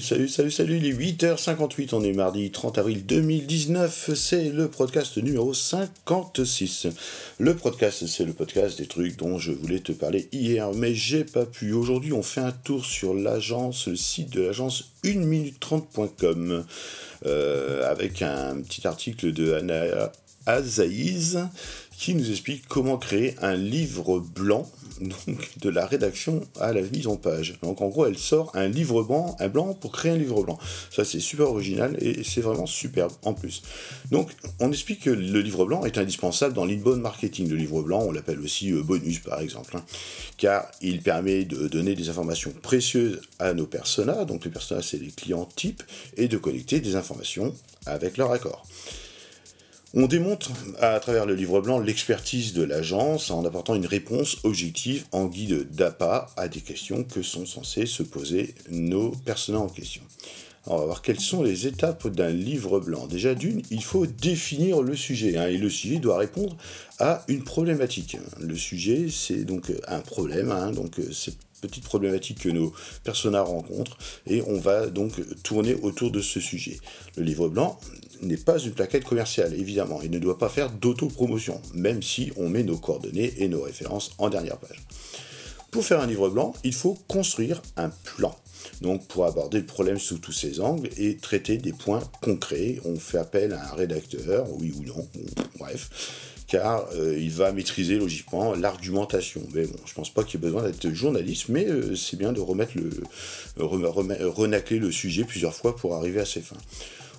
salut, salut, salut, il est 8h58, on est mardi 30 avril 2019, c'est le podcast numéro 56. Le podcast, c'est le podcast des trucs dont je voulais te parler hier, mais j'ai pas pu. Aujourd'hui, on fait un tour sur l'agence, le site de l'agence 1minute30.com, euh, avec un petit article de Anna Azaïs qui nous explique comment créer un livre blanc, donc de la rédaction à la mise en page. Donc en gros, elle sort un livre blanc, un blanc pour créer un livre blanc. Ça c'est super original et c'est vraiment superbe en plus. Donc on explique que le livre blanc est indispensable dans l'inbound marketing. Le livre blanc, on l'appelle aussi euh, bonus par exemple, hein, car il permet de donner des informations précieuses à nos personas. Donc les personas c'est les clients types et de collecter des informations avec leur accord. On démontre à travers le livre blanc l'expertise de l'agence en apportant une réponse objective en guide d'appât à des questions que sont censés se poser nos personnages en question. Alors, on va voir quelles sont les étapes d'un livre blanc. Déjà d'une, il faut définir le sujet, hein, et le sujet doit répondre à une problématique. Le sujet, c'est donc un problème, hein, donc cette petite problématique que nos personnages rencontrent, et on va donc tourner autour de ce sujet. Le livre blanc, n'est pas une plaquette commerciale, évidemment. Il ne doit pas faire d'autopromotion, même si on met nos coordonnées et nos références en dernière page. Pour faire un livre blanc, il faut construire un plan. Donc pour aborder le problème sous tous ses angles et traiter des points concrets, on fait appel à un rédacteur, oui ou non, bref, car euh, il va maîtriser logiquement l'argumentation. Mais bon, je pense pas qu'il y ait besoin d'être journaliste, mais euh, c'est bien de remettre le, renacler le sujet plusieurs fois pour arriver à ses fins.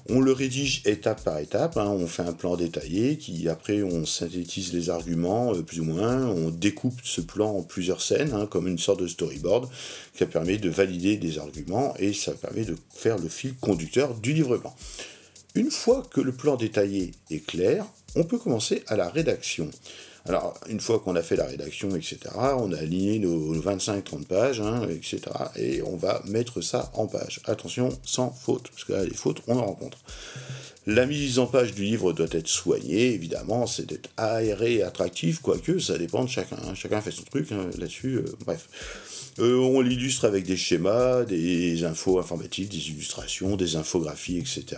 On le rédige étape par étape, hein. on fait un plan détaillé, qui après on synthétise les arguments euh, plus ou moins, on découpe ce plan en plusieurs scènes, hein, comme une sorte de storyboard, qui permet de valider des arguments et ça permet de faire le fil conducteur du livre blanc. Une fois que le plan détaillé est clair, on peut commencer à la rédaction. Alors, une fois qu'on a fait la rédaction, etc., on a aligné nos, 25-30 pages, hein, etc., et on va mettre ça en page. Attention, sans faute, parce que là, les fautes, on en rencontre. La mise en page du livre doit être soignée, évidemment, c'est d'être aéré et attractif, quoique ça dépend de chacun. Hein. Chacun fait son truc hein, là-dessus, euh, bref. Euh, on l'illustre avec des schémas, des infos informatiques, des illustrations, des infographies, etc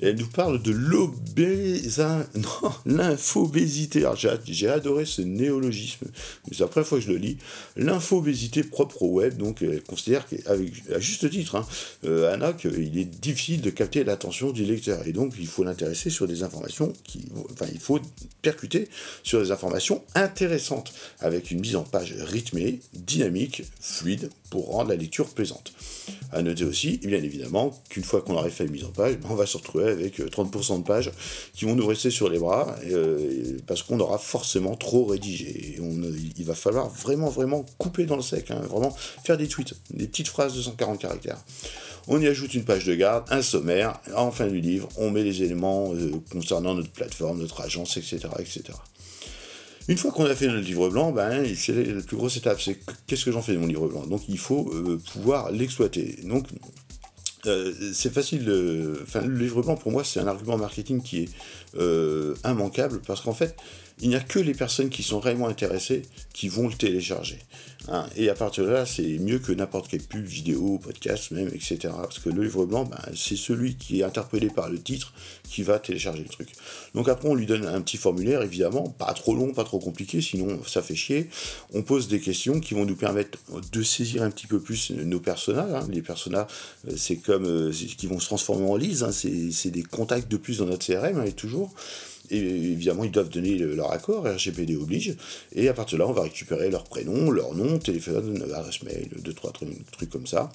elle nous parle de l'infobésité. J'ai adoré ce néologisme, c'est la première fois que je le lis. L'infobésité propre au web, donc elle considère avec, à juste titre, hein, euh, Anna, qu'il est difficile de capter l'attention du lecteur. Et donc il faut l'intéresser sur des informations qui. Enfin, il faut percuter sur des informations intéressantes, avec une mise en page rythmée, dynamique, fluide, pour rendre la lecture plaisante. À noter aussi, bien évidemment, qu'une fois qu'on aurait fait la mise en page, ben, on va se retrouver avec 30% euh, de pages qui vont nous rester sur les bras, euh, parce qu'on aura forcément trop rédigé. il va falloir vraiment, vraiment couper dans le sec, hein, vraiment faire des tweets, des petites phrases de 140 caractères. On y ajoute une page de garde, un sommaire, en fin du livre, on met les éléments euh, concernant notre plateforme, notre agence, etc. etc. Une fois qu'on a fait notre livre blanc, ben, c'est la plus grosse étape, c'est qu'est-ce que j'en fais de mon livre blanc? Donc il faut euh, pouvoir l'exploiter. Donc euh, c'est facile. Enfin, le livre blanc pour moi c'est un argument marketing qui est euh, immanquable parce qu'en fait il n'y a que les personnes qui sont réellement intéressées qui vont le télécharger. Hein. Et à partir de là, c'est mieux que n'importe quelle pub, vidéo, podcast même, etc. Parce que le livre blanc, ben, c'est celui qui est interpellé par le titre qui va télécharger le truc. Donc après, on lui donne un petit formulaire, évidemment, pas trop long, pas trop compliqué, sinon ça fait chier. On pose des questions qui vont nous permettre de saisir un petit peu plus nos personnages. Hein. Les personnages, euh, c'est comme euh, qui vont se transformer en lise, hein. c'est des contacts de plus dans notre CRM, et toujours. Et évidemment, ils doivent donner leur accord, RGPD oblige, et à partir de là, on va récupérer leur prénom, leur nom, téléphone, adresse mail, deux, trois trucs, comme ça.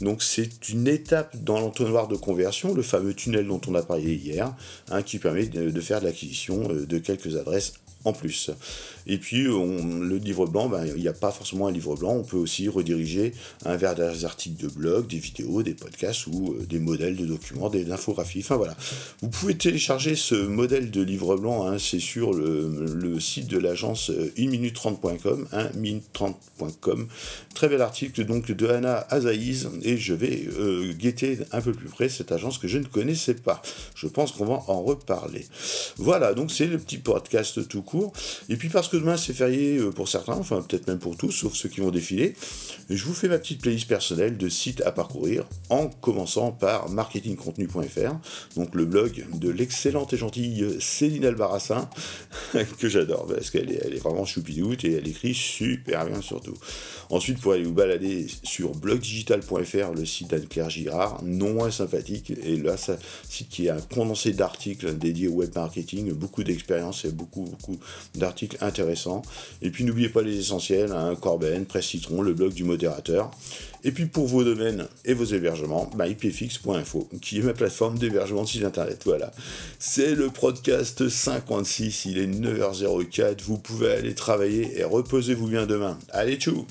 Donc c'est une étape dans l'entonnoir de conversion, le fameux tunnel dont on a parlé hier, hein, qui permet de faire de l'acquisition euh, de quelques adresses en plus. Et puis, le livre blanc, ben, il n'y a pas forcément un livre blanc, on peut aussi rediriger vers des articles de blog, des vidéos, des podcasts ou euh, des modèles de documents, des infographies. Enfin voilà. Vous pouvez télécharger ce modèle de livre blanc, hein, c'est sur le, site de l'agence 1minute30.com, 1minute30.com. Très bel article donc de Anna Azaïs et je vais euh, guetter un peu plus près cette agence que je ne connaissais pas. Je pense qu'on va en reparler. Voilà, donc c'est le petit podcast tout court. Et puis parce que demain c'est férié euh, pour certains, enfin peut-être même pour tous, sauf ceux qui vont défiler, je vous fais ma petite playlist personnelle de sites à parcourir en commençant par marketingcontenu.fr, donc le blog de l'excellente et gentille Céline Albarassin, que j'adore parce qu'elle est, elle est vraiment choupidoute et elle écrit super bien surtout. Ensuite, pour aller vous balader sur blogdigital.fr, le site d'Anne-Claire Girard, non moins sympathique, et là, ça, site qui a un condensé d'articles dédiés au web marketing, beaucoup d'expériences et beaucoup, beaucoup d'articles intéressants. Et puis, n'oubliez pas les essentiels, hein, Corben, Presse Citron, le blog du modérateur. Et puis pour vos domaines et vos hébergements, bah, qui est ma plateforme d'hébergement de site internet. Voilà. C'est le podcast 56, il est 9h04, vous pouvez aller travailler et reposez-vous bien demain. Allez, tchou